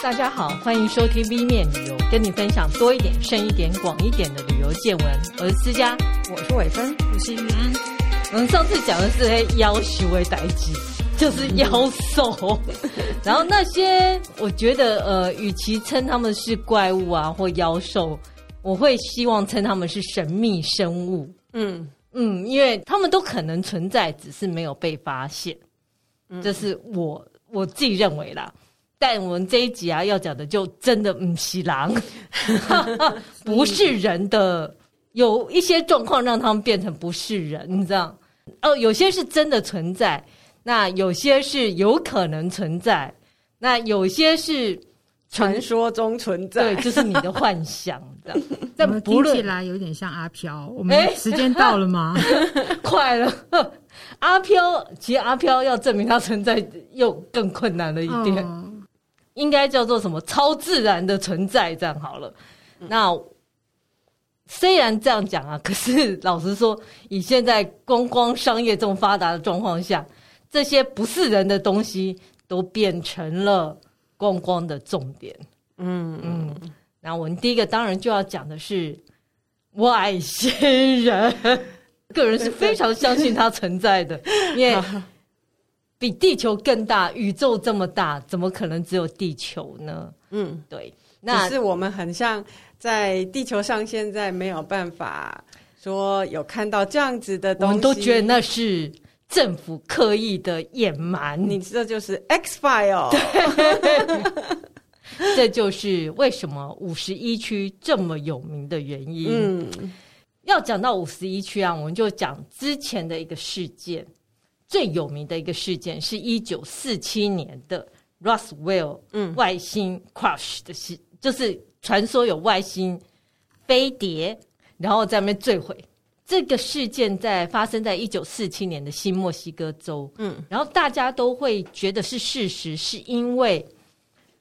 大家好，欢迎收听 V 面旅游，跟你分享多一点、深一点、广一点的旅游见闻。我是思佳，我是伟芬，我是玉安。我们上次讲的是妖修为代志，就是妖兽。然后那些，我觉得呃，与其称他们是怪物啊或妖兽，我会希望称他们是神秘生物。嗯嗯，因为他们都可能存在，只是没有被发现。这是我我自己认为啦。但我们这一集啊，要讲的就真的唔是狼，不是人的，有一些状况让他们变成不是人，你知道？哦，有些是真的存在，那有些是有可能存在，那有些是传说中存在，对，就是你的幻想，这样。怎么听起来有点像阿飘？我们时间到了吗？快了，阿飘，其实阿飘要证明它存在又更困难了一点。哦应该叫做什么超自然的存在，这样好了。那虽然这样讲啊，可是老实说，以现在观光商业这么发达的状况下，这些不是人的东西都变成了观光的重点。嗯嗯。那我们第一个当然就要讲的是外星人，个人是非常相信它存在的，因为。比地球更大，宇宙这么大，怎么可能只有地球呢？嗯，对，那是我们很像在地球上，现在没有办法说有看到这样子的东西，我们都觉得那是政府刻意的隐瞒。你知道，就是 X File，这就是为什么五十一区这么有名的原因。嗯，要讲到五十一区啊，我们就讲之前的一个事件。最有名的一个事件是一九四七年的 Roswell 外星 crash 的事，嗯、就是传说有外星飞碟，然后在那边坠毁。这个事件在发生在一九四七年的新墨西哥州，嗯，然后大家都会觉得是事实，是因为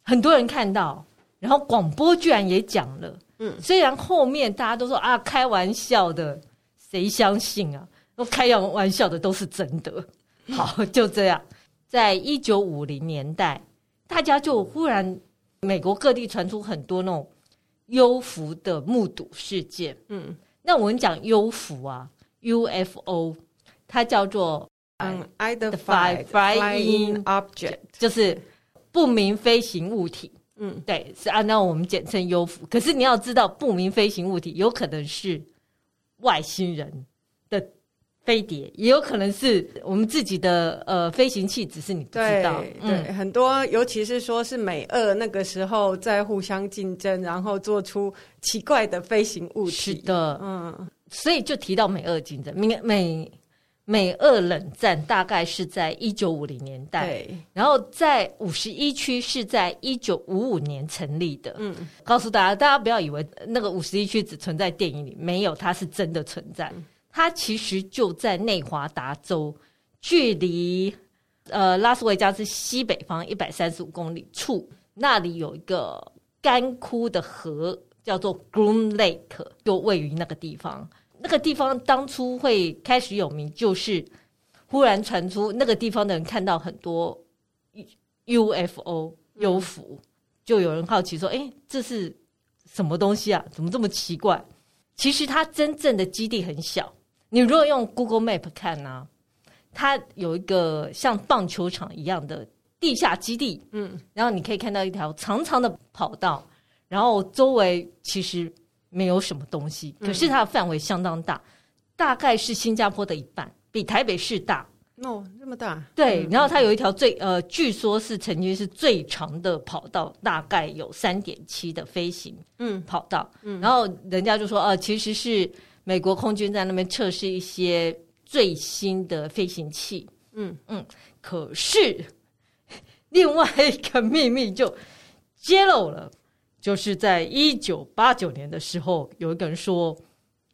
很多人看到，然后广播居然也讲了，嗯，虽然后面大家都说啊开玩笑的，谁相信啊？都开玩笑的都是真的。好，就这样，在一九五零年代，大家就忽然美国各地传出很多那种幽浮的目睹事件。嗯，那我们讲幽浮啊，UFO，它叫做 Unidentified Flying Object，就是不明飞行物体。嗯，对，是按照我们简称幽浮。可是你要知道，不明飞行物体有可能是外星人。飞碟也有可能是我们自己的呃飞行器，只是你不知道。对，很多尤其是说是美俄那个时候在互相竞争，然后做出奇怪的飞行物体。是的，嗯，所以就提到美俄竞争，美美美俄冷战大概是在一九五零年代，对，然后在五十一区是在一九五五年成立的。嗯，告诉大家，大家不要以为那个五十一区只存在电影里，没有，它是真的存在。嗯它其实就在内华达州，距离呃拉斯维加斯西北方一百三十五公里处，那里有一个干枯的河，叫做 Groom Lake，就位于那个地方。那个地方当初会开始有名，就是忽然传出那个地方的人看到很多 UFO 幽浮，就有人好奇说：“哎，这是什么东西啊？怎么这么奇怪？”其实它真正的基地很小。你如果用 Google Map 看呢、啊，它有一个像棒球场一样的地下基地，嗯，然后你可以看到一条长长的跑道，然后周围其实没有什么东西，可是它的范围相当大，嗯、大概是新加坡的一半，比台北市大。哦，这么大？对，然后它有一条最呃，据说是曾经是最长的跑道，大概有三点七的飞行嗯跑道，嗯，然后人家就说，呃，其实是。美国空军在那边测试一些最新的飞行器，嗯。嗯，可是另外一个秘密就揭露了，就是在一九八九年的时候，有一个人说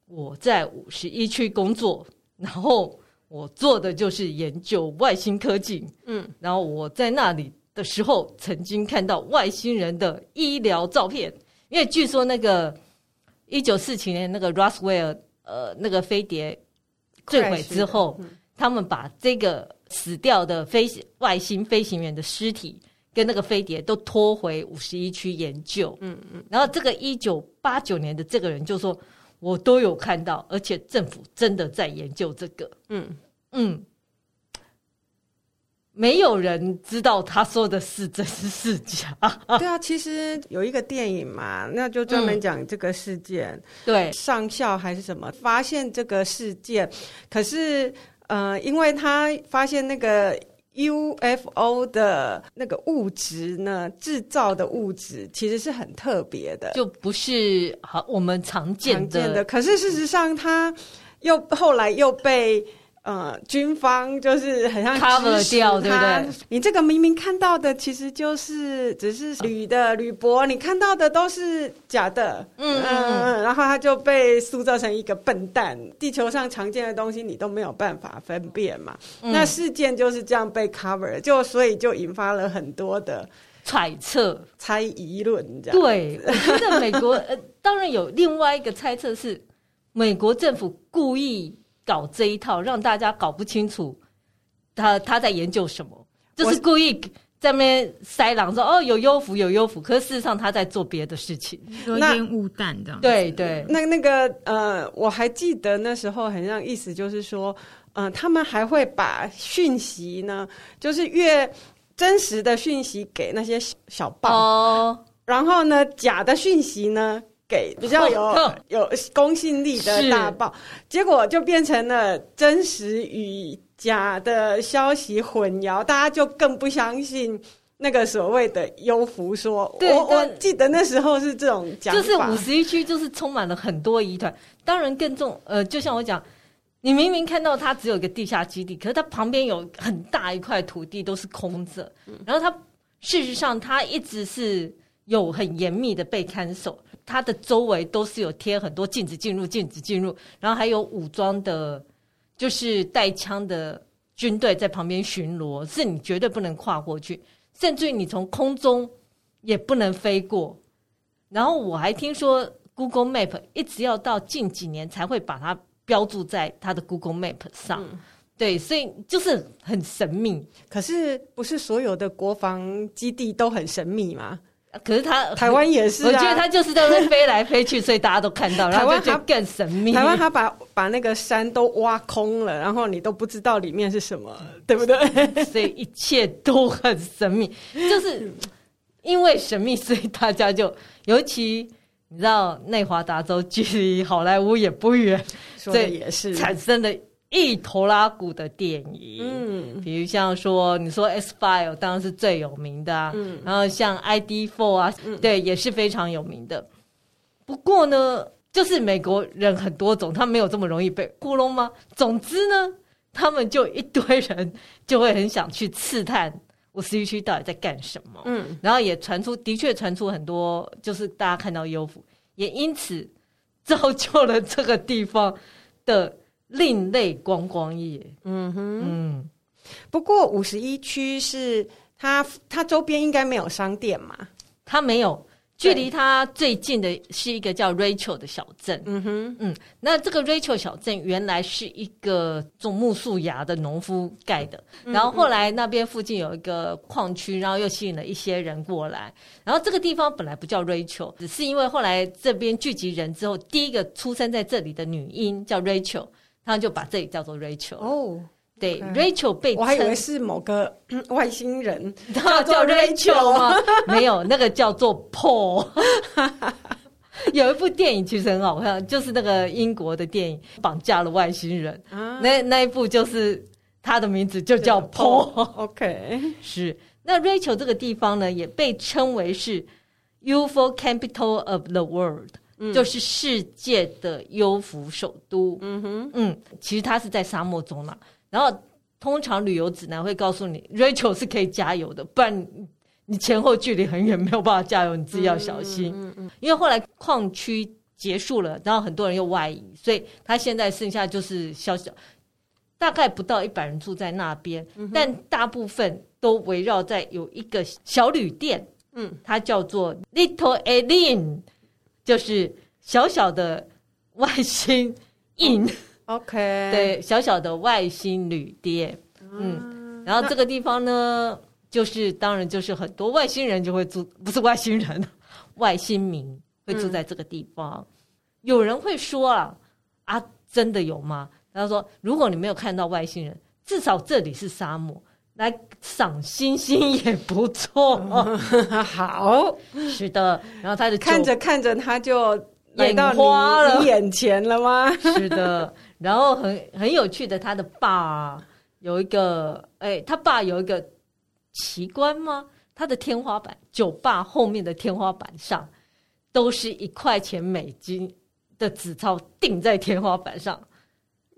我在五十一区工作，然后我做的就是研究外星科技，嗯，然后我在那里的时候曾经看到外星人的医疗照片，因为据说那个。一九四七年那个 Roswell 呃那个飞碟坠毁之后，嗯、他们把这个死掉的飞外星飞行员的尸体跟那个飞碟都拖回五十一区研究。嗯嗯，然后这个一九八九年的这个人就说，我都有看到，而且政府真的在研究这个。嗯嗯。没有人知道他说的是真是是假。对啊，其实有一个电影嘛，那就专门讲这个事件。嗯、对，上校还是什么发现这个事件，可是呃，因为他发现那个 UFO 的那个物质呢，制造的物质其实是很特别的，就不是好我们常见的。常见的。可是事实上，他又后来又被。呃，军方就是很像 cover 掉，对不对？你这个明明看到的，其实就是只是铝的铝箔，你看到的都是假的。嗯嗯嗯。然后他就被塑造成一个笨蛋。地球上常见的东西，你都没有办法分辨嘛。嗯、那事件就是这样被 cover，就所以就引发了很多的揣测、猜疑论。这样对，我觉得美国呃，当然有另外一个猜测是，美国政府故意。搞这一套，让大家搞不清楚他他在研究什么，就是故意在那边塞狼说哦，有幽浮有幽浮，可是事实上他在做别的事情，说烟雾弹这样。对对，那那个呃，我还记得那时候很像意思就是说，嗯、呃，他们还会把讯息呢，就是越真实的讯息给那些小报，哦、然后呢，假的讯息呢。给比较有有公信力的大报，结果就变成了真实与假的消息混淆，大家就更不相信那个所谓的优福说。对，我我记得那时候是这种讲法，就是五十一区就是充满了很多疑团。当然更重，呃，就像我讲，你明明看到它只有一个地下基地，可是它旁边有很大一块土地都是空着，然后它事实上它一直是有很严密的被看守。它的周围都是有贴很多禁止进入、禁止进入，然后还有武装的，就是带枪的军队在旁边巡逻，是你绝对不能跨过去，甚至于你从空中也不能飞过。然后我还听说 Google Map 一直要到近几年才会把它标注在它的 Google Map 上，嗯、对，所以就是很神秘。可是不是所有的国防基地都很神秘吗？可是他台湾也是、啊，我觉得他就是在那飞来飞去，所以大家都看到，然后就更神秘。台湾他把把那个山都挖空了，然后你都不知道里面是什么，对不对？所以一切都很神秘，就是因为神秘，所以大家就尤其你知道内华达州距离好莱坞也不远，所以也是产生的。一头拉骨的电影，嗯，比如像说，你说《X File》当然是最有名的，啊，嗯，然后像《ID Four》啊，嗯，对，也是非常有名的。不过呢，就是美国人很多种，他没有这么容易被糊弄吗？总之呢，他们就一堆人 就会很想去刺探我十一区到底在干什么，嗯，然后也传出，的确传出很多，就是大家看到 UFO，也因此造就了这个地方的。另类观光业，嗯哼，嗯，不过五十一区是它，它周边应该没有商店嘛？它没有，距离它最近的是一个叫 Rachel 的小镇，嗯哼，嗯，那这个 Rachel 小镇原来是一个种木树芽的农夫盖的，然后后来那边附近有一个矿区，然后又吸引了一些人过来，然后这个地方本来不叫 Rachel，只是因为后来这边聚集人之后，第一个出生在这里的女婴叫 Rachel。他就把这里叫做 Rachel 哦，对，Rachel 被我还以为是某个 外星人，叫做 Rachel 吗？没有，那个叫做 Paul。有一部电影其实很好看，就是那个英国的电影《绑架了外星人》啊，那那一部就是他的名字就叫 Paul。OK，是。那 Rachel 这个地方呢，也被称为是 UFO Capital of the World。就是世界的幽浮首都。嗯哼，嗯，其实它是在沙漠中嘛。然后通常旅游指南会告诉你，Rachel 是可以加油的，不然你前后距离很远，没有办法加油，你自己要小心。嗯嗯，嗯。因为后来矿区结束了，然后很多人又外移，所以它现在剩下就是小小，大概不到一百人住在那边，嗯、但大部分都围绕在有一个小旅店。嗯，它叫做 Little Alien。就是小小的外星印，OK，对，小小的外星旅店，嗯，然后这个地方呢，就是当然就是很多外星人就会住，不是外星人，外星民会住在这个地方。嗯、有人会说啊啊，真的有吗？他说，如果你没有看到外星人，至少这里是沙漠。来赏星星也不错，好，是的。然后他就看着看着，他就眼花了，眼前了吗？是的。然后很很有趣的，他的爸有一个，哎，他爸有一个奇观吗？他的天花板，酒吧后面的天花板上，都是一块钱美金的纸钞钉在天花板上。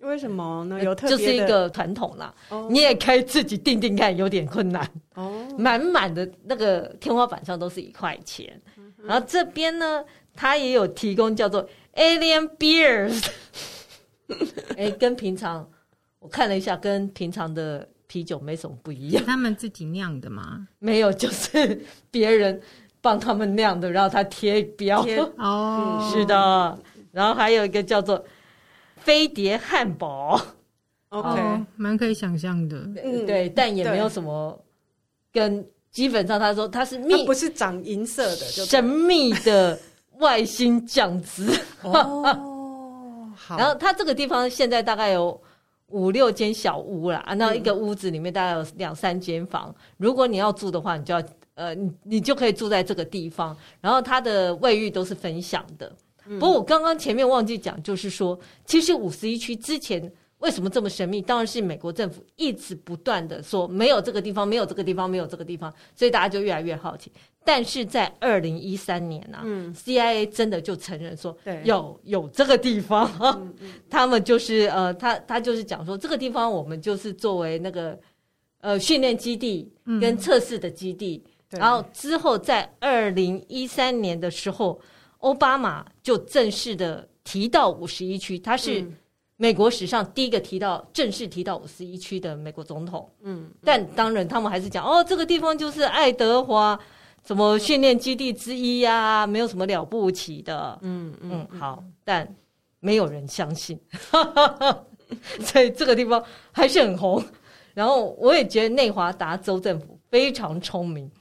为什么呢？有特别就是一个传统啦。Oh. 你也可以自己定定看，有点困难。哦，满满的那个天花板上都是一块钱。Mm hmm. 然后这边呢，它也有提供叫做 Alien Beers。哎，跟平常我看了一下，跟平常的啤酒没什么不一样。他们自己酿的吗？没有，就是别人帮他们酿的，然后他贴标。哦，oh. 是的。然后还有一个叫做。飞碟汉堡，OK，蛮可以想象的，嗯，对，但也没有什么跟基本上他说他是密，不是长银色的，就神秘的外星酱汁。哦，好。然后他这个地方现在大概有五六间小屋啦，那一个屋子里面大概有两三间房。如果你要住的话，你就要呃，你你就可以住在这个地方。然后它的卫浴都是分享的。不过我刚刚前面忘记讲，就是说，其实五十一区之前为什么这么神秘？当然是美国政府一直不断的说没有这个地方，没有这个地方，没有这个地方，所以大家就越来越好奇。但是在二零一三年啊，嗯，CIA 真的就承认说有有这个地方，嗯嗯、他们就是呃，他他就是讲说这个地方我们就是作为那个呃训练基地跟测试的基地，嗯、然后之后在二零一三年的时候。奥巴马就正式的提到五十一区，他是美国史上第一个提到正式提到五十一区的美国总统。嗯，但当然他们还是讲哦，这个地方就是爱德华什么训练基地之一呀、啊，没有什么了不起的。嗯嗯，好，但没有人相信，所以这个地方还是很红。然后我也觉得内华达州政府非常聪明。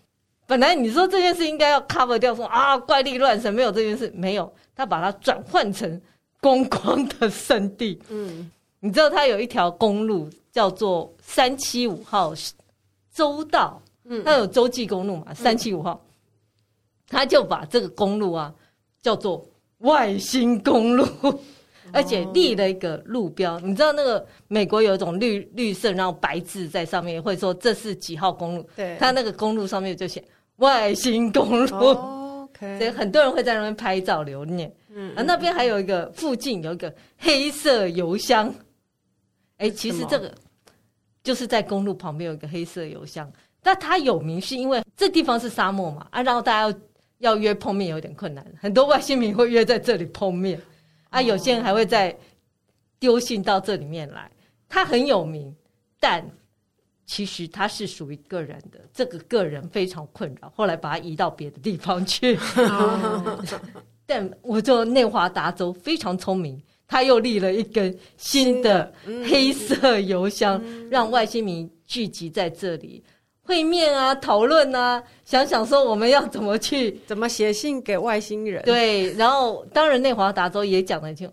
本来你说这件事应该要 cover 掉，说啊怪力乱神，没有这件事，没有，他把它转换成观光的圣地。嗯，你知道他有一条公路叫做三七五号州道，嗯，它有洲际公路嘛，三七五号，他就把这个公路啊叫做外星公路，而且立了一个路标。你知道那个美国有一种绿绿色，然后白字在上面，会说这是几号公路？对，他那个公路上面就写。外星公路，OK，所以很多人会在那边拍照留念。嗯，啊，那边还有一个附近有一个黑色油箱，哎，其实这个就是在公路旁边有一个黑色油箱，但它有名是因为这地方是沙漠嘛，啊，然后大家要要约碰面有点困难，很多外星民会约在这里碰面，啊，有些人还会在丢信到这里面来，它很有名，但。其实他是属于个人的，这个个人非常困扰，后来把他移到别的地方去。但我就内华达州非常聪明，他又立了一根新的黑色邮箱，嗯、让外星民聚集在这里会面啊，讨论啊，想想说我们要怎么去，怎么写信给外星人。对，然后当然内华达州也讲得很清，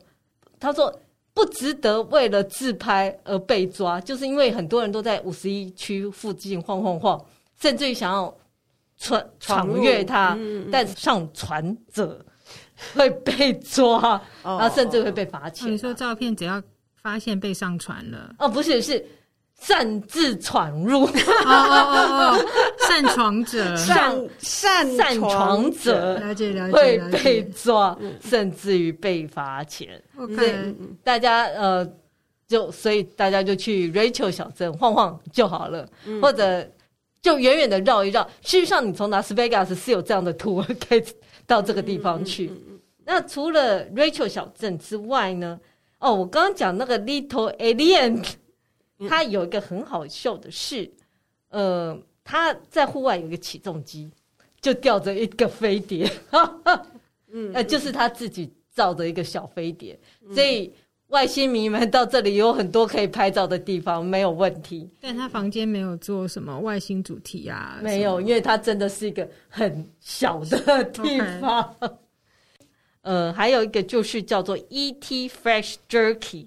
他说。不值得为了自拍而被抓，就是因为很多人都在五十一区附近晃晃晃，甚至于想要闯闯越它，嗯嗯、但上传者会被抓，哦、然后甚至会被罚钱。你说照片只要发现被上传了，哦，不是是。擅自闯入，擅闯者，擅擅擅闯者，了解了解，会被抓，甚至于被罚钱。OK，大家呃，就所以大家就去 Rachel 小镇晃晃就好了，或者就远远的绕一绕。事实上，你从 Las Vegas 是有这样的图可以到这个地方去。那除了 Rachel 小镇之外呢？哦，我刚刚讲那个 Little Alien。他有一个很好笑的事，呃，他在户外有一个起重机，就吊着一个飞碟，嗯，呃，就是他自己造的一个小飞碟，嗯、所以外星迷们到这里有很多可以拍照的地方，没有问题。但他房间没有做什么外星主题啊？没有，因为它真的是一个很小的地方。呃，还有一个就是叫做 E.T. Fresh Jerky，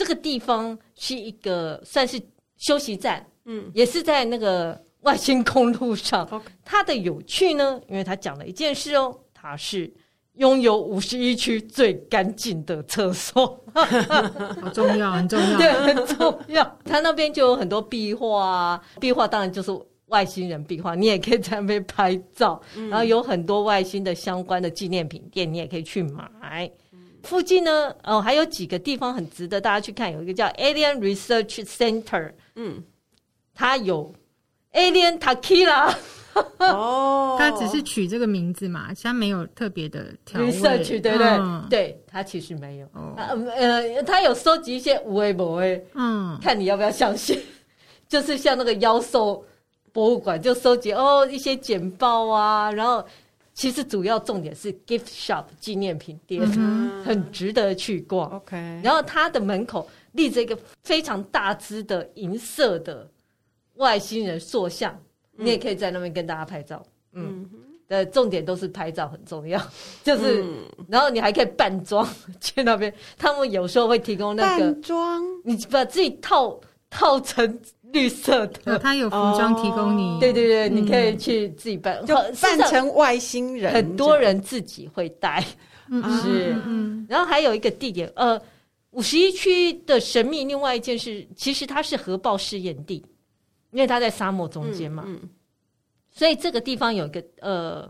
这个地方是一个算是休息站，嗯，也是在那个外星公路上。它的有趣呢，因为它讲了一件事哦，它是。拥有五十一区最干净的厕所，好重要，很重要，对，很重要。它那边就有很多壁画啊，壁画当然就是外星人壁画，你也可以在那边拍照。嗯、然后有很多外星的相关的纪念品店，你也可以去买。嗯、附近呢，哦，还有几个地方很值得大家去看，有一个叫 Alien Research Center，嗯，它有 Alien Tequila。哦，他只是取这个名字嘛，他没有特别的调味，对不对？嗯、对，他其实没有。哦、呃，他有收集一些无为不为，嗯，看你要不要相信。就是像那个妖兽博物馆，就收集哦一些简报啊，然后其实主要重点是 gift shop 纪念品店，嗯、很值得去逛。OK，然后它的门口立着一个非常大只的银色的外星人塑像。你也可以在那边跟大家拍照，嗯，的重点都是拍照很重要，就是，然后你还可以扮装去那边，他们有时候会提供那个扮装，你把自己套套成绿色的，它有服装提供你，对对对，你可以去自己扮，就扮成外星人，很多人自己会带，是，然后还有一个地点，呃，五十一区的神秘，另外一件事，其实它是核爆试验地。因为它在沙漠中间嘛，所以这个地方有一个呃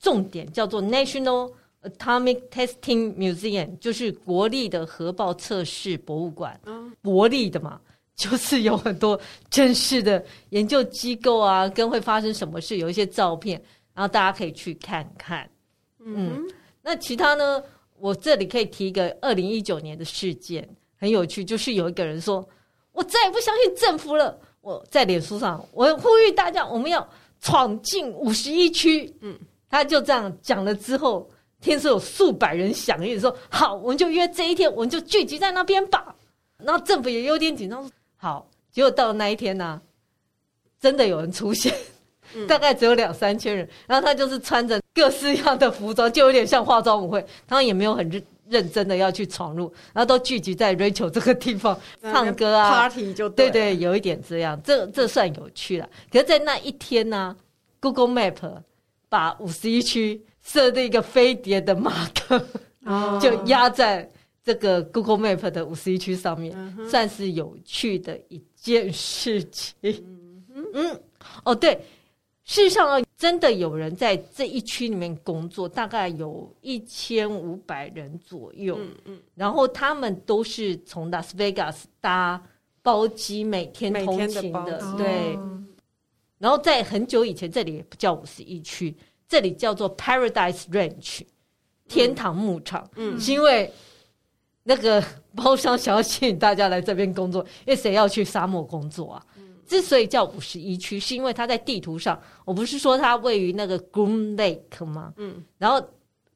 重点叫做 National Atomic Testing Museum，就是国立的核爆测试博物馆。嗯、国立的嘛，就是有很多正式的研究机构啊，跟会发生什么事，有一些照片，然后大家可以去看看。嗯，嗯，那其他呢？我这里可以提一个二零一九年的事件，很有趣，就是有一个人说：“我再也不相信政府了。”我在脸书上，我呼吁大家，我们要闯进五十一区。嗯，他就这样讲了之后，听说有数百人响应，说好，我们就约这一天，我们就聚集在那边吧。然后政府也有点紧张，说好。结果到了那一天呢、啊，真的有人出现，嗯、大概只有两三千人。然后他就是穿着各式样的服装，就有点像化妆舞会。他们也没有很认。认真的要去闯入，然后都聚集在 Rachel 这个地方唱歌啊，party 就对，对对，有一点这样，这这算有趣了。可是，在那一天呢、啊，Google Map 把五十一区设定一个飞碟的马克，哦、就压在这个 Google Map 的五十一区上面，嗯、算是有趣的一件事情。嗯，嗯，哦，对。事实上，真的有人在这一区里面工作，大概有一千五百人左右。嗯嗯，然后他们都是从拉斯维加斯搭包机每天通勤的，的对。哦、然后在很久以前，这里也不叫五十一区，这里叫做 Paradise Ranch 天堂牧场。嗯，是因为那个 包商想要吸引大家来这边工作，因为谁要去沙漠工作啊？之所以叫五十一区，是因为它在地图上，我不是说它位于那个 Groom Lake 吗？嗯，然后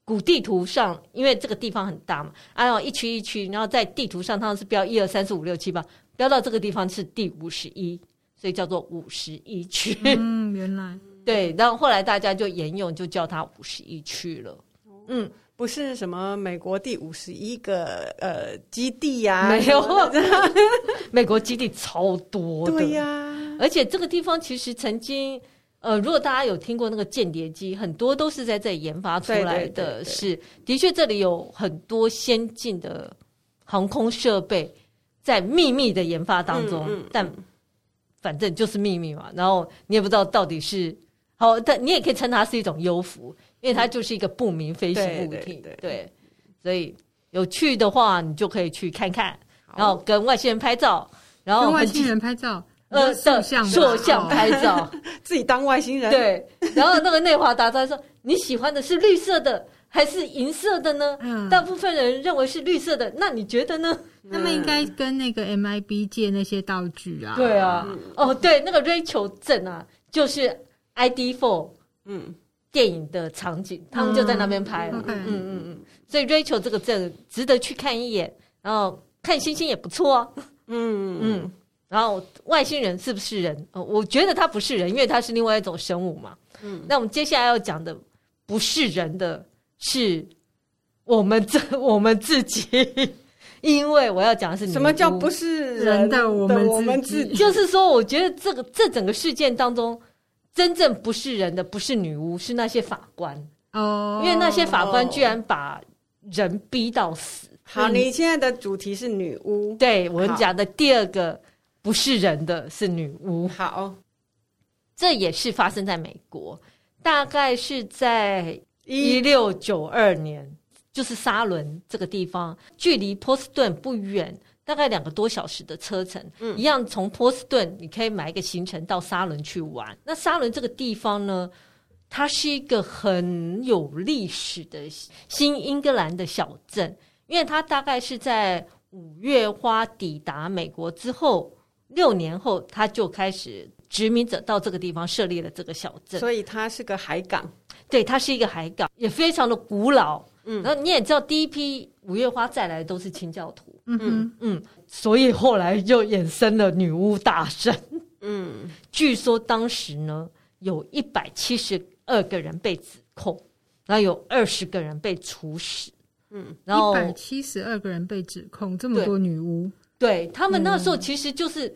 古地图上，因为这个地方很大嘛，按照一区一区，然后在地图上，它是标一二三四五六七八，标到这个地方是第五十一，所以叫做五十一区。嗯，原来对，然后后来大家就沿用，就叫它五十一区了。嗯。不是什么美国第五十一个呃基地呀、啊？没有，美国基地超多的。对呀、啊，而且这个地方其实曾经呃，如果大家有听过那个间谍机，很多都是在这里研发出来的。是，的确这里有很多先进的航空设备在秘密的研发当中，嗯嗯、但反正就是秘密嘛。然后你也不知道到底是好，但你也可以称它是一种幽浮。因为它就是一个不明飞行物体，对，对，对，对，所以有去的话，你就可以去看看，然后跟外星人拍照，然后跟外星人拍照，呃，塑像塑像拍照，自己当外星人，对。然后那个内华达他说：“你喜欢的是绿色的还是银色的呢？”嗯，大部分人认为是绿色的，那你觉得呢？他们应该跟那个 MIB 借那些道具啊。对啊，哦，对，那个 Rachel 镇啊，就是 ID Four，嗯。电影的场景，他们就在那边拍了。嗯嗯嗯，所以 Rachel 这个镇值得去看一眼，然后看星星也不错啊。嗯嗯，然后外星人是不是人？呃，我觉得他不是人，因为他是另外一种生物嘛。嗯，那我们接下来要讲的不是人的是我们这 我们自己，因为我要讲的是什么叫不是人的我们我们自己？就是说，我觉得这个这整个事件当中，真正不是人的不是女巫，是那些法官哦，因为那些法官居然把人逼到死。好，你现在的主题是女巫。对，我们讲的第二个不是人的是女巫。好，这也是发生在美国，大概是在一六九二年，就是沙伦这个地方，距离波士顿不远，大概两个多小时的车程。嗯，一样从波士顿你可以买一个行程到沙伦去玩。那沙伦这个地方呢，它是一个很有历史的新英格兰的小镇。因为它大概是在五月花抵达美国之后六年后，它就开始殖民者到这个地方设立了这个小镇，所以它是个海港。对，它是一个海港，也非常的古老。嗯，然后你也知道，第一批五月花再来的都是清教徒。嗯嗯嗯，所以后来就衍生了女巫大神。嗯，据说当时呢，有一百七十二个人被指控，然后有二十个人被处死。嗯，然后一百七十二个人被指控，这么多女巫，对，对他们那时候其实就是。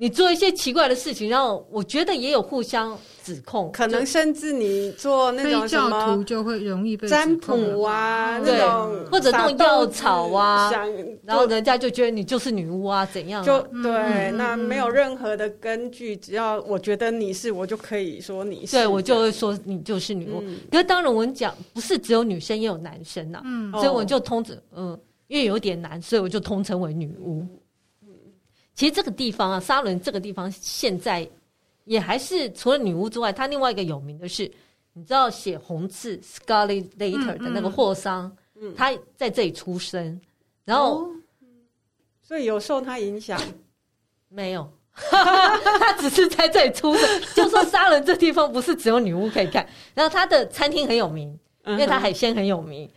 你做一些奇怪的事情，然后我觉得也有互相指控，可能甚至你做那种什么教徒就会容易被占卜啊，那种，或者弄药草啊，然后人家就觉得你就是女巫啊，怎样、啊？就对、嗯，那没有任何的根据，只要我觉得你是，我就可以说你是，对我就会说你就是女巫。嗯、可是当然我们讲不是只有女生，也有男生呐、啊，嗯，所以我就通知，嗯，因为有点难，所以我就通称为女巫。其实这个地方啊，沙伦这个地方现在也还是除了女巫之外，它另外一个有名的是，你知道写红字 Scarlet Letter 的那个霍桑，嗯，他在这里出生，然后，哦、所以有受他影响？没有，他只是在这里出生。就说沙伦这地方不是只有女巫可以看，然后他的餐厅很有名，因为他海鲜很有名，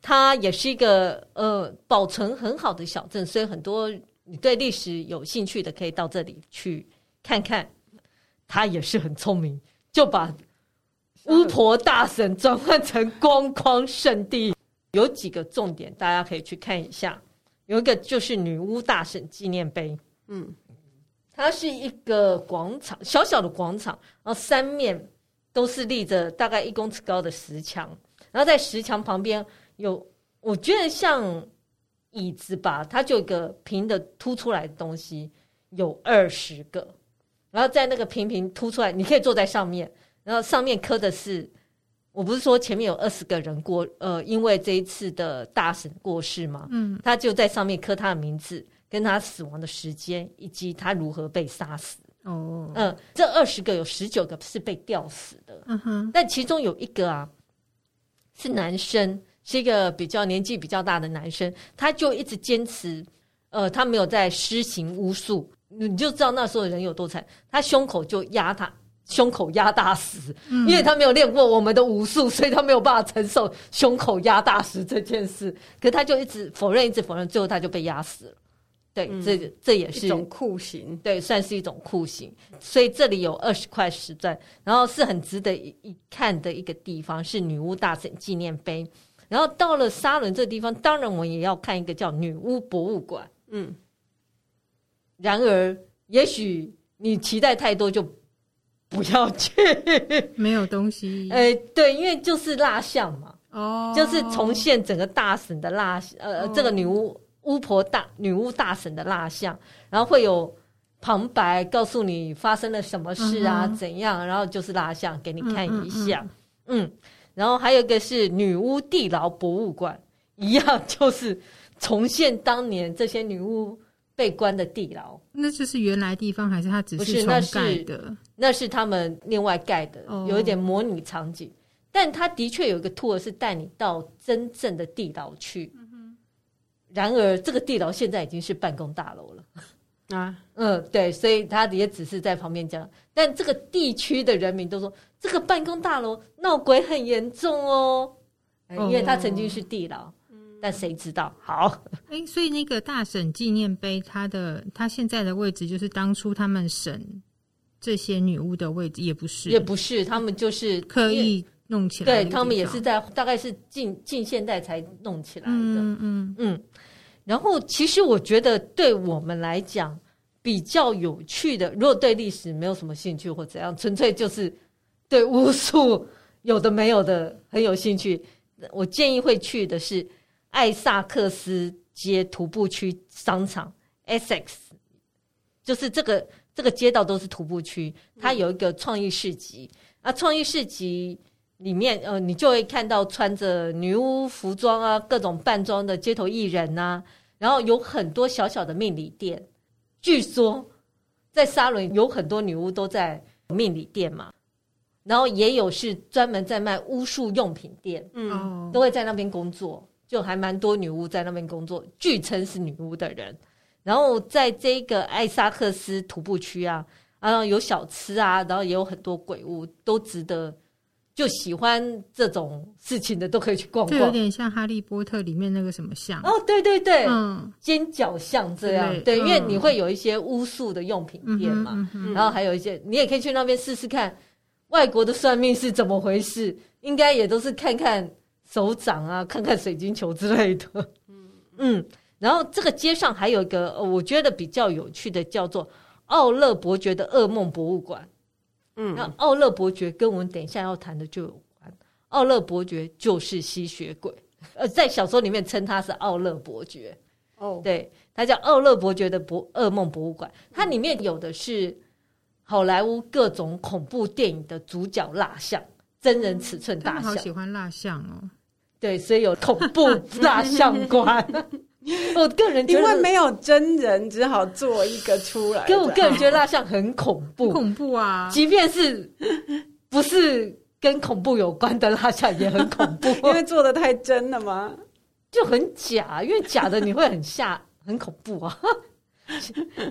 它也是一个呃保存很好的小镇，所以很多。你对历史有兴趣的，可以到这里去看看。他也是很聪明，就把巫婆大神转换成观光圣地。有几个重点，大家可以去看一下。有一个就是女巫大神纪念碑，嗯，它是一个广场，小小的广场，然后三面都是立着大概一公尺高的石墙，然后在石墙旁边有，我觉得像。椅子吧，它就有一个平的凸出来的东西，有二十个，然后在那个平平凸出来，你可以坐在上面，然后上面刻的是，我不是说前面有二十个人过，呃，因为这一次的大神过世嘛，嗯，他就在上面刻他的名字，跟他死亡的时间，以及他如何被杀死。哦，嗯，这二十个有十九个是被吊死的，嗯哼，但其中有一个啊，是男生。是一个比较年纪比较大的男生，他就一直坚持，呃，他没有在施行巫术，你就知道那时候的人有多惨。他胸口就压他，胸口压大石，嗯，因为他没有练过我们的武术，所以他没有办法承受胸口压大石这件事。可他就一直否认，一直否认，最后他就被压死了。对，嗯、这这也是一种酷刑，对，算是一种酷刑。所以这里有二十块石砖，然后是很值得一一看的一个地方，是女巫大神纪念碑。然后到了沙伦这个地方，当然我们也要看一个叫女巫博物馆。嗯，然而也许你期待太多，就不要去。没有东西。哎，对，因为就是蜡像嘛。哦。就是重现整个大神的蜡，呃，这个女巫巫婆大女巫大神的蜡像，然后会有旁白告诉你发生了什么事啊，怎样，然后就是蜡像给你看一下。嗯。然后还有一个是女巫地牢博物馆，一样就是重现当年这些女巫被关的地牢。那就是原来地方，还是它只是重盖的？那是，那是他们另外盖的，有一点模拟场景。Oh. 但它的确有一个 tour 是带你到真正的地牢去。嗯。然而，这个地牢现在已经是办公大楼了。啊，嗯，对，所以他也只是在旁边讲。但这个地区的人民都说，这个办公大楼闹鬼很严重哦，因为他曾经是地牢。但谁知道？好，哎，所以那个大婶纪念碑，它的它现在的位置就是当初他们审这些女巫的位置，也不是，也不是，他们就是刻意弄起来。对，他们也是在大概是近近现代才弄起来的。嗯嗯嗯。然后，其实我觉得对我们来讲比较有趣的，如果对历史没有什么兴趣或怎样，纯粹就是对巫术有的没有的很有兴趣，我建议会去的是。艾萨克斯街徒步区商场，Essex，就是这个这个街道都是徒步区，它有一个创意市集。啊，创意市集里面，呃，你就会看到穿着女巫服装啊，各种扮装的街头艺人呐，然后有很多小小的命理店。据说在沙伦有很多女巫都在命理店嘛，然后也有是专门在卖巫术用品店，嗯，都会在那边工作。就还蛮多女巫在那边工作，据称是女巫的人。然后在这个艾萨克斯徒步区啊，啊有小吃啊，然后也有很多鬼屋，都值得。就喜欢这种事情的都可以去逛逛。有点像《哈利波特》里面那个什么像哦，对对对，嗯，尖角巷这样，对，因为你会有一些巫术的用品店嘛，然后还有一些你也可以去那边试试看外国的算命是怎么回事，应该也都是看看。手掌啊，看看水晶球之类的，嗯嗯，然后这个街上还有一个我觉得比较有趣的，叫做奥勒伯爵的噩梦博物馆。嗯，那奥勒伯爵跟我们等一下要谈的就有关。奥勒伯爵就是吸血鬼，呃，在小说里面称他是奥勒伯爵。哦，对，他叫奥勒伯爵的博噩梦博物馆，它里面有的是好莱坞各种恐怖电影的主角蜡像，真人尺寸大小。好喜欢蜡像哦。对，所以有恐怖蜡像馆。我个人因为没有真人，只好做一个出来。可我个人觉得蜡像很恐怖，恐怖啊！即便是不是跟恐怖有关的蜡像，也很恐怖，因为做的太真了嘛，就很假。因为假的你会很吓，很恐怖啊。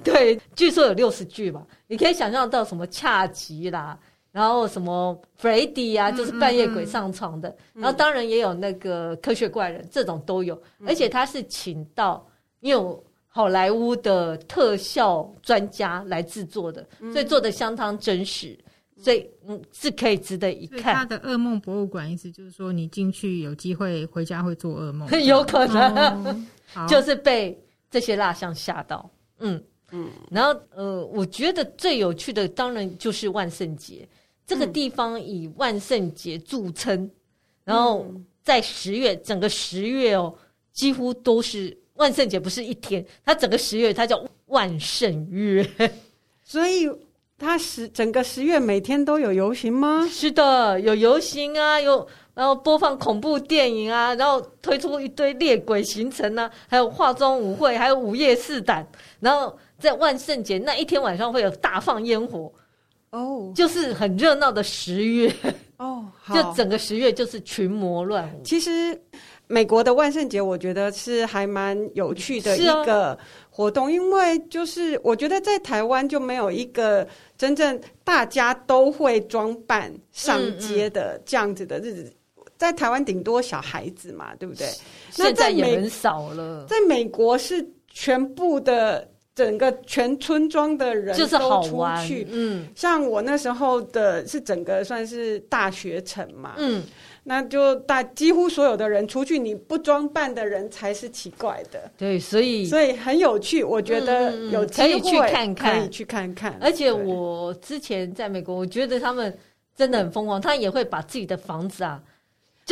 对，据说有六十句吧，你可以想象到什么恰吉啦。然后什么 Freddy 啊，就是半夜鬼上床的。然后当然也有那个科学怪人，这种都有。嗯、而且他是请到有好莱坞的特效专家来制作的，嗯、所以做的相当真实，所以嗯是可以值得一看。他的噩梦博物馆意思就是说，你进去有机会回家会做噩梦，有可能、哦、就是被这些蜡像吓到。嗯嗯。然后呃，我觉得最有趣的当然就是万圣节。这个地方以万圣节著称，然后在十月，整个十月哦，几乎都是万圣节，不是一天，它整个十月它叫万圣月，所以它十整个十月每天都有游行吗？是的，有游行啊，有然后播放恐怖电影啊，然后推出一堆猎鬼行程啊，还有化妆舞会，还有午夜试胆，然后在万圣节那一天晚上会有大放烟火。哦，oh, 就是很热闹的十月哦，oh, 就整个十月就是群魔乱舞。其实美国的万圣节，我觉得是还蛮有趣的一个活动，啊、因为就是我觉得在台湾就没有一个真正大家都会装扮上街的这样子的日子，嗯嗯、在台湾顶多小孩子嘛，对不对？现在也很少了。在美国是全部的。整个全村庄的人都出去，就是好玩，嗯，像我那时候的是整个算是大学城嘛，嗯，那就大几乎所有的人出去，你不装扮的人才是奇怪的，对，所以所以很有趣，我觉得有机会可以去看看，可以去看看。而且我之前在美国，我觉得他们真的很疯狂，他也会把自己的房子啊。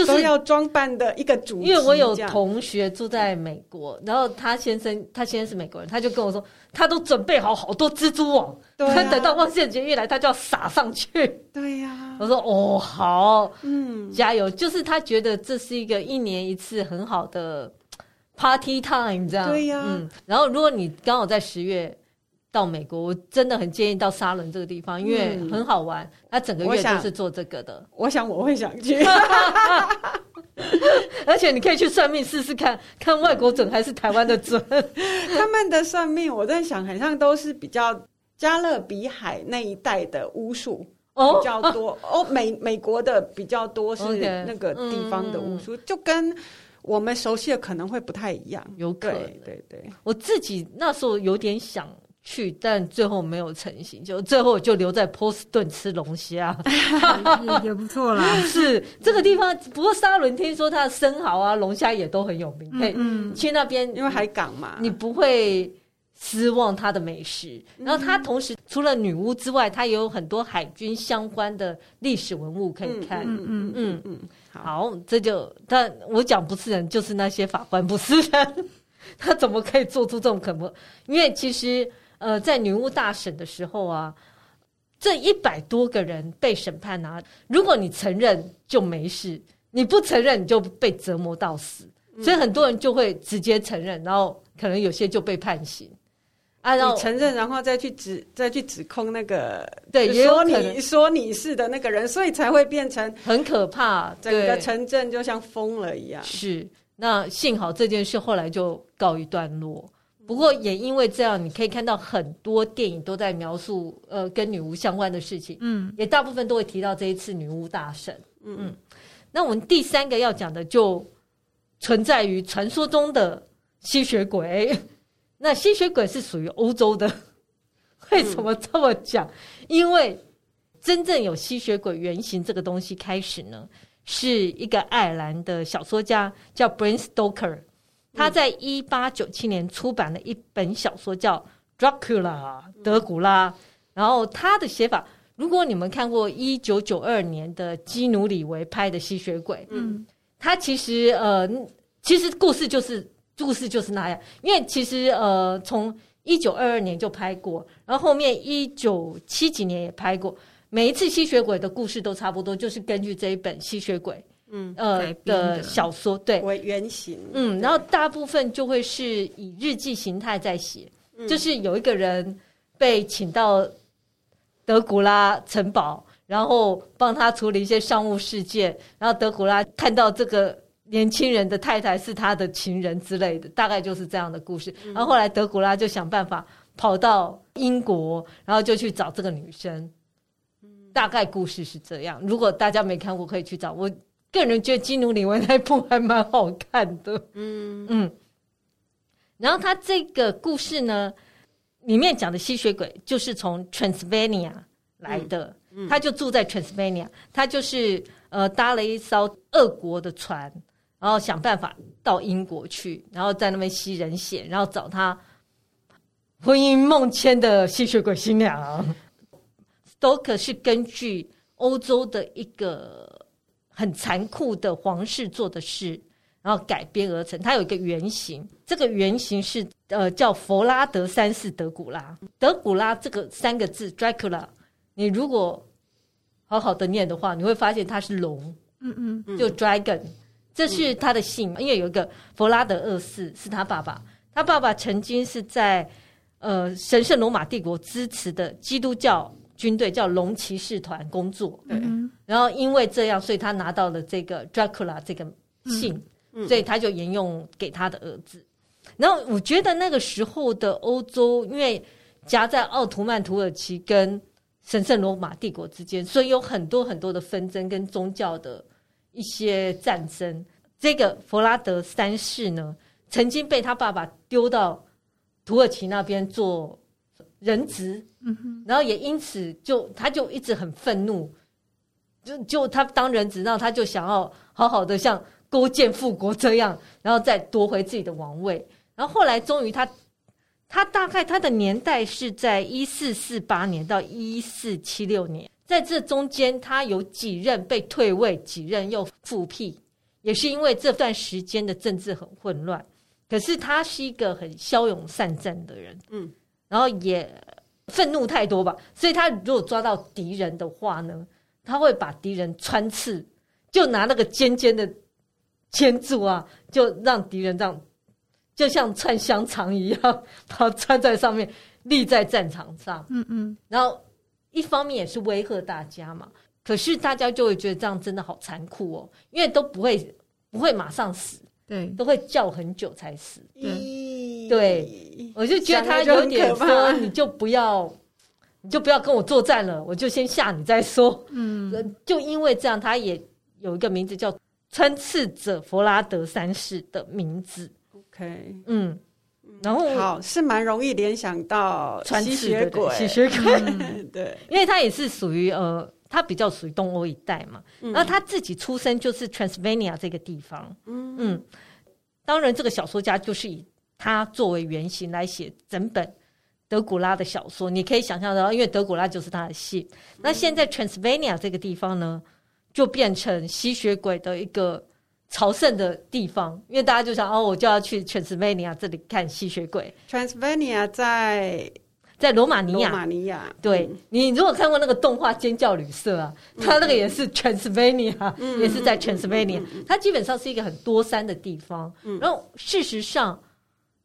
就是要装扮的一个主题，因为我有同学住在美国，然后他先生他先生是美国人，他就跟我说，他都准备好好多蜘蛛网，对啊，等到万圣节一来，他就要撒上去。对呀，啊，我说哦好，嗯，加油，就是他觉得这是一个一年一次很好的 party time，这样，对呀，啊，嗯，然后如果你刚好在十月。到美国，我真的很建议到沙伦这个地方，因为很好玩。它整个月都是做这个的。我想我会想去，而且你可以去算命试试看，看外国准还是台湾的准。他们的算命，我在想，好像都是比较加勒比海那一带的巫术比较多。哦，美美国的比较多是那个地方的巫术，就跟。我们熟悉的可能会不太一样，有可能。对对对，我自己那时候有点想去，但最后没有成型，就最后就留在波士顿吃龙虾，也也不错啦。是这个地方，不过沙伦听说他的生蚝啊、龙虾也都很有名，嗯，嗯，去那边因为海港嘛，你不会失望它的美食。然后它同时除了女巫之外，它也有很多海军相关的历史文物可以看。嗯嗯嗯嗯。好，这就但我讲不是人，就是那些法官不是人，他怎么可以做出这种可能？因为其实呃，在女巫大审的时候啊，这一百多个人被审判啊，如果你承认就没事，你不承认你就被折磨到死，所以很多人就会直接承认，然后可能有些就被判刑。啊，你承认，然后再去指再去指控那个，对，说你说你是的那个人，所以才会变成很可怕，整个城镇就像疯了一样。是，那幸好这件事后来就告一段落。不过也因为这样，你可以看到很多电影都在描述呃跟女巫相关的事情，嗯，也大部分都会提到这一次女巫大审。嗯嗯，那我们第三个要讲的就存在于传说中的吸血鬼。那吸血鬼是属于欧洲的，为什么这么讲？嗯、因为真正有吸血鬼原型这个东西开始呢，是一个爱尔兰的小说家叫 Bram Stoker，他在一八九七年出版了一本小说叫《Dracula》德古拉。然后他的写法，如果你们看过一九九二年的基努里维拍的吸血鬼，嗯，他其实呃，其实故事就是。故事就是那样，因为其实呃，从一九二二年就拍过，然后后面一九七几年也拍过，每一次吸血鬼的故事都差不多，就是根据这一本吸血鬼，嗯呃的，的小说对为原型，嗯，然后大部分就会是以日记形态在写，嗯、就是有一个人被请到德古拉城堡，然后帮他处理一些商务事件，然后德古拉看到这个。年轻人的太太是他的情人之类的，大概就是这样的故事。然后后来德古拉就想办法跑到英国，然后就去找这个女生。大概故事是这样。如果大家没看过，可以去找。我个人觉得基努里维那部还蛮好看的。嗯嗯。然后他这个故事呢，里面讲的吸血鬼就是从 Transylvania 来的，他就住在 Transylvania，他就是呃搭了一艘俄国的船。然后想办法到英国去，然后在那边吸人血，然后找他婚姻梦牵的吸血鬼新娘。Stoker 是根据欧洲的一个很残酷的皇室做的事，然后改编而成。它有一个原型，这个原型是呃叫佛拉德三世德古拉。德古拉这个三个字 Dracula，你如果好好的念的话，你会发现它是龙，嗯嗯，就 dragon。这是他的姓，因为有一个佛拉德二世是他爸爸，他爸爸曾经是在呃神圣罗马帝国支持的基督教军队叫龙骑士团工作，对，然后因为这样，所以他拿到了这个 Dracula 这个姓，所以他就沿用给他的儿子。然后我觉得那个时候的欧洲，因为夹在奥图曼土耳其跟神圣罗马帝国之间，所以有很多很多的纷争跟宗教的。一些战争，这个弗拉德三世呢，曾经被他爸爸丢到土耳其那边做人质，嗯哼，然后也因此就他就一直很愤怒，就就他当人质，然后他就想要好好的像勾践复国这样，然后再夺回自己的王位，然后后来终于他他大概他的年代是在一四四八年到一四七六年。在这中间，他有几任被退位，几任又复辟，也是因为这段时间的政治很混乱。可是他是一个很骁勇善战的人，嗯，然后也愤怒太多吧，所以他如果抓到敌人的话呢，他会把敌人穿刺，就拿那个尖尖的尖柱啊，就让敌人这样，就像串香肠一样，把它穿在上面，立在战场上，嗯嗯，然后。一方面也是威吓大家嘛，可是大家就会觉得这样真的好残酷哦，因为都不会不会马上死，对，都会叫很久才死。对，我就觉得他有点说，你就不要，你就不要跟我作战了，我就先吓你再说。嗯，就因为这样，他也有一个名字叫穿刺者弗拉德三世的名字。OK，嗯，然后好是蛮容易联想到吸血鬼，吸血鬼，嗯、对，因为他也是属于呃，他比较属于东欧一带嘛，嗯、然后他自己出生就是 Transylvania 这个地方，嗯。嗯，当然这个小说家就是以他作为原型来写整本德古拉的小说，你可以想象到，因为德古拉就是他的姓，嗯、那现在 Transylvania 这个地方呢，就变成吸血鬼的一个。朝圣的地方，因为大家就想哦，我就要去 Transylvania 这里看吸血鬼。Transylvania 在在罗马尼亚，罗马尼亚。对、嗯、你如果看过那个动画《尖叫旅社》啊，它那个也是 Transylvania，、嗯、也是在 Transylvania、嗯。它基本上是一个很多山的地方。嗯、然后事实上，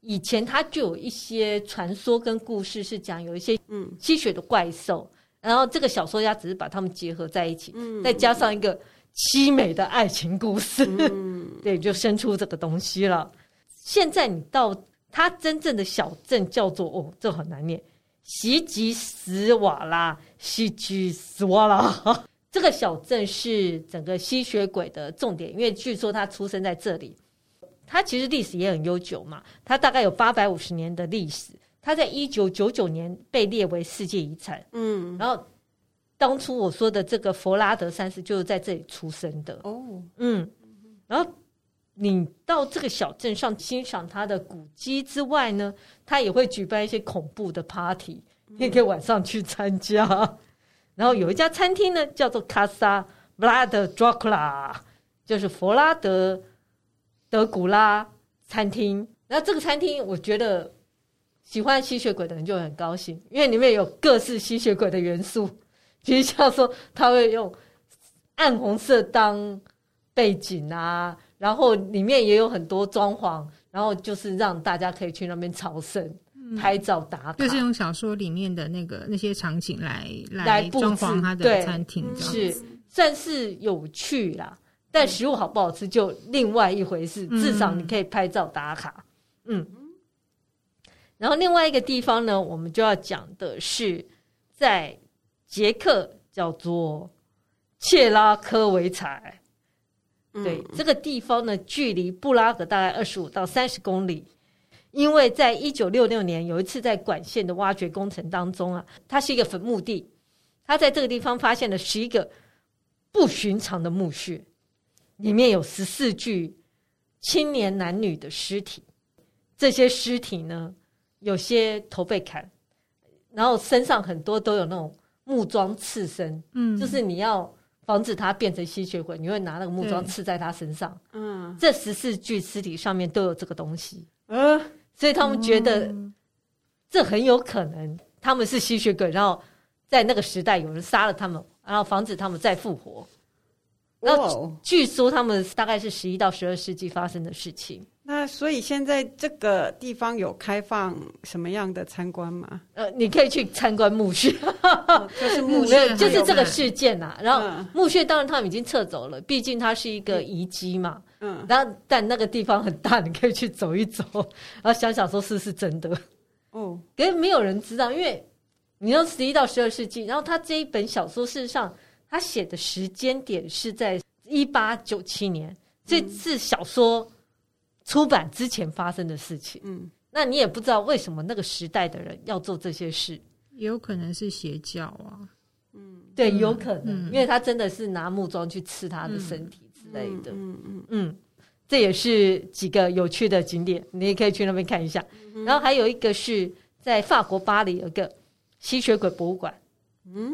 以前它就有一些传说跟故事，是讲有一些嗯吸血的怪兽、嗯。然后这个小说家只是把它们结合在一起，嗯、再加上一个。凄美的爱情故事，嗯、对，就生出这个东西了。现在你到它真正的小镇叫做哦，这很难念，西吉斯瓦拉，西吉斯瓦拉。这个小镇是整个吸血鬼的重点，因为据说他出生在这里。它其实历史也很悠久嘛，它大概有八百五十年的历史。它在一九九九年被列为世界遗产。嗯，然后。当初我说的这个佛拉德三世就是在这里出生的哦，嗯，然后你到这个小镇上欣赏他的古迹之外呢，他也会举办一些恐怖的 party，你可以晚上去参加。然后有一家餐厅呢，叫做 Casa Vlad Dracula，就是弗拉德德古拉餐厅。然后这个餐厅，我觉得喜欢吸血鬼的人就很高兴，因为里面有各式吸血鬼的元素。其实像说，他会用暗红色当背景啊，然后里面也有很多装潢，然后就是让大家可以去那边朝圣、嗯、拍照打卡，就是用小说里面的那个那些场景来来装潢他的餐厅，是算是有趣啦。但食物好不好吃就另外一回事，嗯、至少你可以拍照打卡。嗯，然后另外一个地方呢，我们就要讲的是在。捷克叫做切拉科维采，对、嗯、这个地方呢，距离布拉格大概二十五到三十公里。因为在一九六六年有一次在管线的挖掘工程当中啊，它是一个坟墓地，他在这个地方发现了十一个不寻常的墓穴，里面有十四具青年男女的尸体。这些尸体呢，有些头被砍，然后身上很多都有那种。木桩刺身，嗯，就是你要防止它变成吸血鬼，你会拿那个木桩刺在他身上，嗯，这十四具尸体上面都有这个东西，嗯，所以他们觉得这很有可能他们是吸血鬼，然后在那个时代有人杀了他们，然后防止他们再复活。然后据说他们大概是十一到十二世纪发生的事情。那所以现在这个地方有开放什么样的参观吗？呃，你可以去参观墓穴，哦、就是墓 穴，就是这个事件呐、啊。然后墓穴当然他们已经撤走了，毕竟它是一个遗迹嘛。嗯，然后但那个地方很大，你可以去走一走，然后想想说是不是真的。哦，可是没有人知道，因为你要十一到十二世纪，然后他这一本小说事实上他写的时间点是在一八九七年，这是小说。出版之前发生的事情，嗯，那你也不知道为什么那个时代的人要做这些事，也有可能是邪教啊，嗯，对，有可能，嗯，因为他真的是拿木桩去刺他的身体之类的，嗯嗯嗯，嗯，这也是几个有趣的景点，你也可以去那边看一下。嗯，然后还有一个是在法国巴黎有个吸血鬼博物馆，嗯，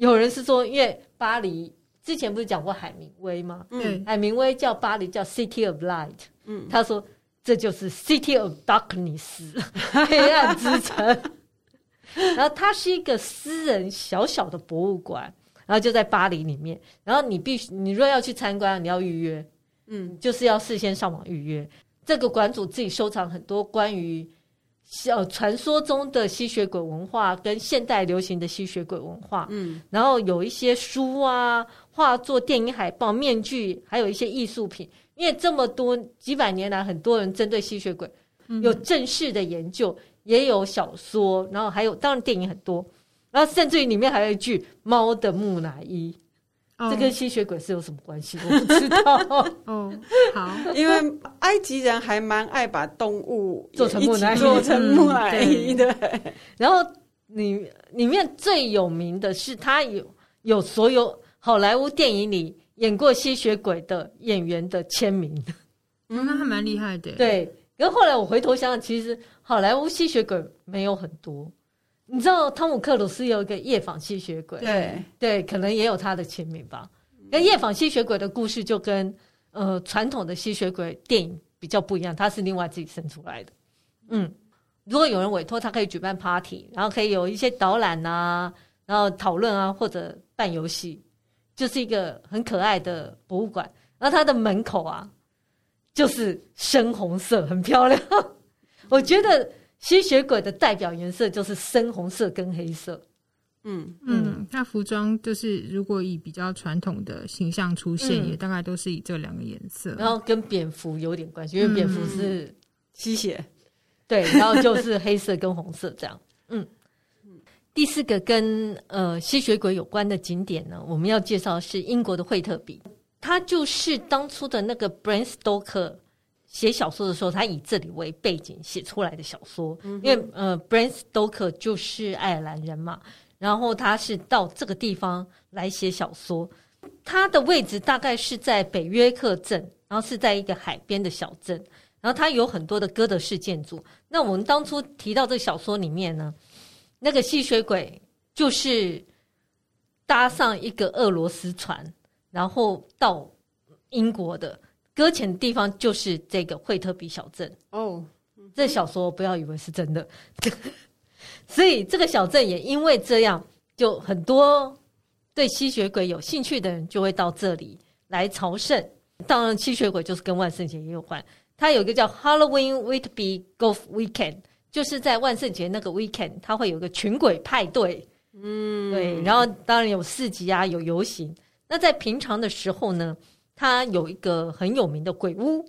有人是说，因为巴黎之前不是讲过海明威吗？嗯，海明威叫巴黎叫 City of Light。嗯，他说这就是 City of Darkness，黑暗之城。然后它是一个私人小小的博物馆，然后就在巴黎里面。然后你必须，你若要去参观，你要预约，嗯，就是要事先上网预约。这个馆主自己收藏很多关于小传说中的吸血鬼文化跟现代流行的吸血鬼文化，嗯，然后有一些书啊、画作、电影海报、面具，还有一些艺术品。因为这么多几百年来，很多人针对吸血鬼有正式的研究，嗯、也有小说，然后还有当然电影很多，然后甚至于里面还有一句猫的木乃伊这跟吸血鬼是有什么关系？我不知道。哦，好，因为埃及人还蛮爱把动物做成木乃伊，做成木乃伊的。然后里里面最有名的是，他有有所有好莱坞电影里演过吸血鬼的演员的签名。嗯，那还蛮厉害的。对，然后后来我回头想想，其实好莱坞吸血鬼没有很多。你知道汤姆克鲁斯有一个夜访吸血鬼，对对，可能也有他的签名吧。那夜访吸血鬼的故事就跟呃传统的吸血鬼电影比较不一样，他是另外自己生出来的。嗯，如果有人委托，他可以举办 party，然后可以有一些导览啊，然后讨论啊，或者办游戏，就是一个很可爱的博物馆。然后它的门口啊，就是深红色，很漂亮。我觉得。吸血鬼的代表颜色就是深红色跟黑色。嗯嗯，那服装就是如果以比较传统的形象出现，嗯、也大概都是以这两个颜色。然后跟蝙蝠有点关系，因为蝙蝠是吸血。对，然后就是黑色跟红色这样。嗯，第四个跟呃吸血鬼有关的景点呢，我们要介绍的是英国的惠特比，它就是当初的那个 Bram Stoker。写小说的时候，他以这里为背景写出来的小说，嗯、因为呃 b r a n Stoker 就是爱尔兰人嘛，然后他是到这个地方来写小说，他的位置大概是在北约克镇，然后是在一个海边的小镇，然后他有很多的哥德式建筑。那我们当初提到这个小说里面呢，那个吸血鬼就是搭上一个俄罗斯船，然后到英国的。搁浅的地方就是这个惠特比小镇。哦，这小说不要以为是真的，所以这个小镇也因为这样，就很多对吸血鬼有兴趣的人就会到这里来朝圣。当然，吸血鬼就是跟万圣节也有关，它有一个叫 Halloween Whitby Golf Weekend，就是在万圣节那个 weekend，它会有个群鬼派对，嗯，对，然后当然有市集啊，有游行。那在平常的时候呢，它有一个很有名的鬼屋，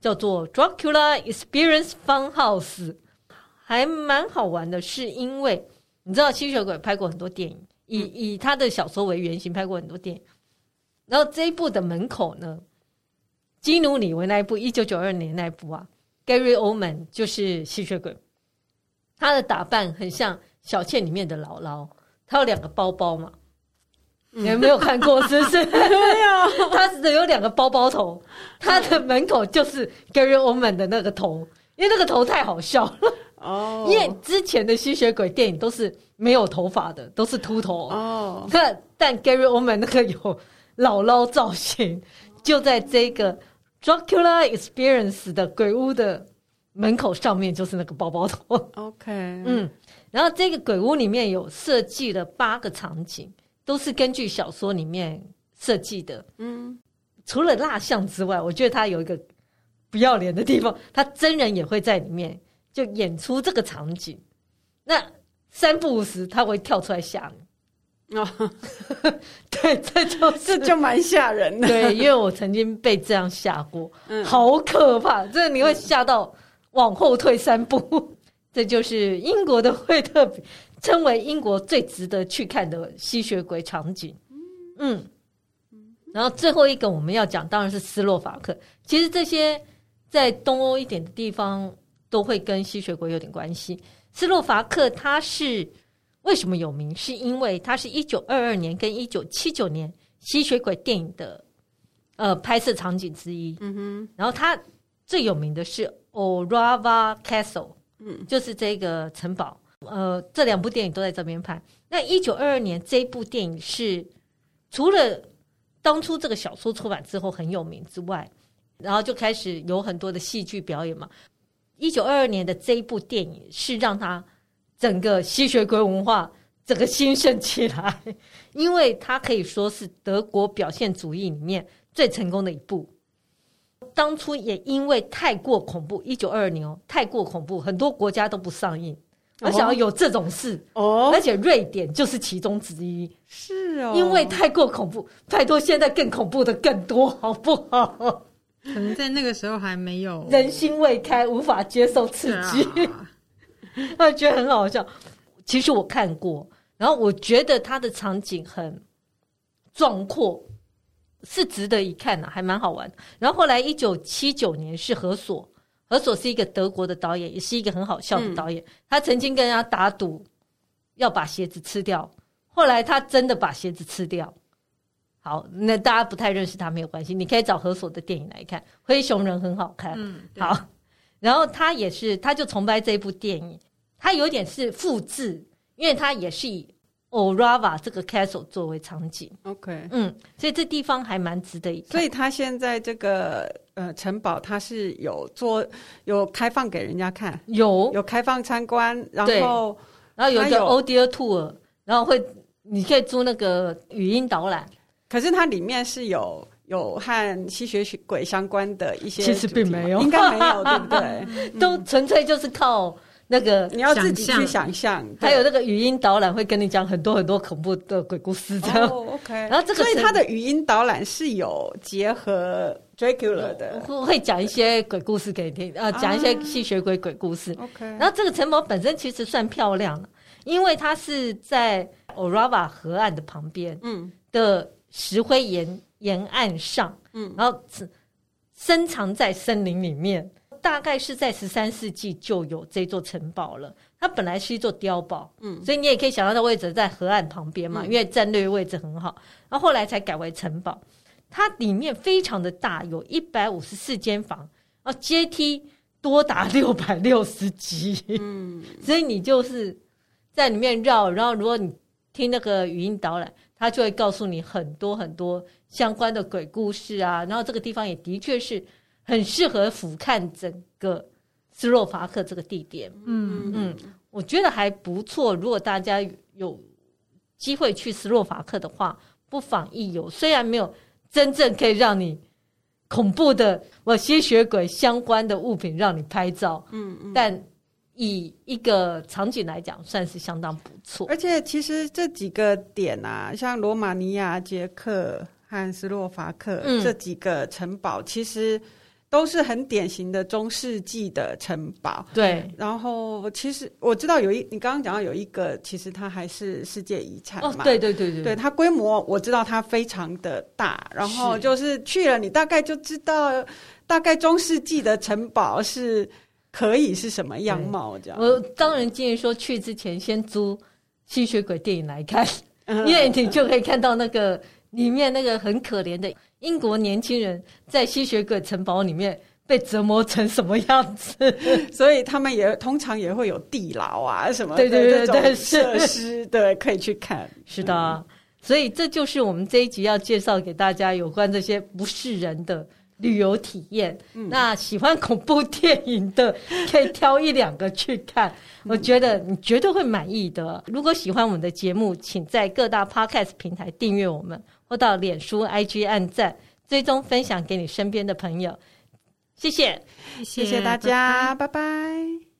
叫做 Dracula Experience Fun House，还蛮好玩的。是因为你知道吸血鬼拍过很多电影，以以他的小说为原型拍过很多电影。然后这一部的门口呢，基努里维那一部一九九二年那一部啊，Gary Oldman 就是吸血鬼，他的打扮很像小倩里面的姥姥，他有两个包包嘛。你们没有看过是不是？没有，他是有两个包包头，他的门口就是 Gary Oldman 的那个头，因为那个头太好笑了哦。因为之前的吸血鬼电影都是没有头发的，都是秃头哦。但但 Gary Oldman 那个有姥姥造型，就在这个 Dracula Experience 的鬼屋的门口上面，就是那个包包头。OK，嗯，然后这个鬼屋里面有设计了八个场景。都是根据小说里面设计的。嗯，除了蜡像之外，我觉得他有一个不要脸的地方，他真人也会在里面就演出这个场景。那三不五时他会跳出来吓你。哦，对，这就是这就蛮吓人的。对，因为我曾经被这样吓过，嗯，好可怕，真的你会吓到往后退三步。嗯，这就是英国的惠特比。称为英国最值得去看的吸血鬼场景，嗯，然后最后一个我们要讲当然是斯洛伐克。其实这些在东欧一点的地方都会跟吸血鬼有点关系。斯洛伐克它是为什么有名？是因为它是一九二二年跟一九七九年吸血鬼电影的呃拍摄场景之一。嗯哼，然后它最有名的是 Orava Castle，嗯，就是这个城堡。呃，这两部电影都在这边拍。那一九二二年这一部电影是除了当初这个小说出版之后很有名之外，然后就开始有很多的戏剧表演嘛。一九二二年的这一部电影是让他整个吸血鬼文化整个兴盛起来，因为它可以说是德国表现主义里面最成功的一部。当初也因为太过恐怖，一九二二年哦，太过恐怖，很多国家都不上映。我想要有这种事哦，而且瑞典就是其中之一。是哦，因为太过恐怖，太多现在更恐怖的更多，好不好？可能在那个时候还没有人心未开，无法接受刺激，他、啊、觉得很好笑。其实我看过，然后我觉得它的场景很壮阔，是值得一看的，还蛮好玩。然后后来一九七九年是何索，何索是一个德国的导演，也是一个很好笑的导演。嗯、他曾经跟人家打赌要把鞋子吃掉，后来他真的把鞋子吃掉。好，那大家不太认识他没有关系，你可以找何索的电影来看，《灰熊人》很好看。嗯，好。然后他也是，他就崇拜这部电影，他有点是复制，因为他也是以 Orava 这个 castle 作为场景。OK，嗯，所以这地方还蛮值得一看。所以它现在这个呃城堡，它是有做有开放给人家看，有有开放参观，然后然后有一个 audio tour，然后会你可以租那个语音导览。可是它里面是有有和吸血鬼相关的一些，其实并没有，应该没有，对不对？都纯粹就是靠那个你要自己去想象，还有那个语音导览会跟你讲很多很多恐怖的鬼故事，这样。哦，OK。然后这个，所以它的语音导览是有结合 Dracula 的，会会讲一些鬼故事给你听，呃，讲一些吸血鬼鬼故事。OK。然后这个城堡本身其实算漂亮了，因为它是在 Orava 河岸的旁边，嗯的。石灰岩沿岸上，嗯，然后深藏在森林里面，大概是在十三世纪就有这座城堡了。它本来是一座碉堡，嗯，所以你也可以想到它位置在河岸旁边嘛，嗯，因为战略位置很好。然后后来才改为城堡，它里面非常的大，有一百五十四间房，啊，阶梯多达六百六十级，嗯，所以你就是在里面绕，然后如果你听那个语音导览。他就会告诉你很多很多相关的鬼故事啊，然后这个地方也的确是很适合俯瞰整个斯洛伐克这个地点。嗯嗯，我觉得还不错。如果大家有机会去斯洛伐克的话，不妨一游。虽然没有真正可以让你恐怖的我吸血鬼相关的物品让你拍照，嗯嗯，但。以一个场景来讲，算是相当不错。而且，其实这几个点啊，像罗马尼亚、捷克和斯洛伐克、嗯、这几个城堡，其实都是很典型的中世纪的城堡。对。然后，其实我知道有一，你刚刚讲到有一个，其实它还是世界遗产嘛。哦，对对对对。对，它规模我知道它非常的大，然后就是去了，你大概就知道，大概中世纪的城堡是。可以是什么样貌？这样，我当然建议说，去之前先租吸血鬼电影来看，因为你就可以看到那个里面那个很可怜的英国年轻人在吸血鬼城堡里面被折磨成什么样子，所以他们也通常也会有地牢啊什么对对对对设施，对，可以去看。是的，所以这就是我们这一集要介绍给大家有关这些不是人的。旅游体验，那喜欢恐怖电影的 可以挑一两个去看，我觉得你绝对会满意的。如果喜欢我们的节目，请在各大 Podcast 平台订阅我们，或到脸书、IG 按赞，追踪分享给你身边的朋友。谢谢，谢谢大家，拜拜。拜拜。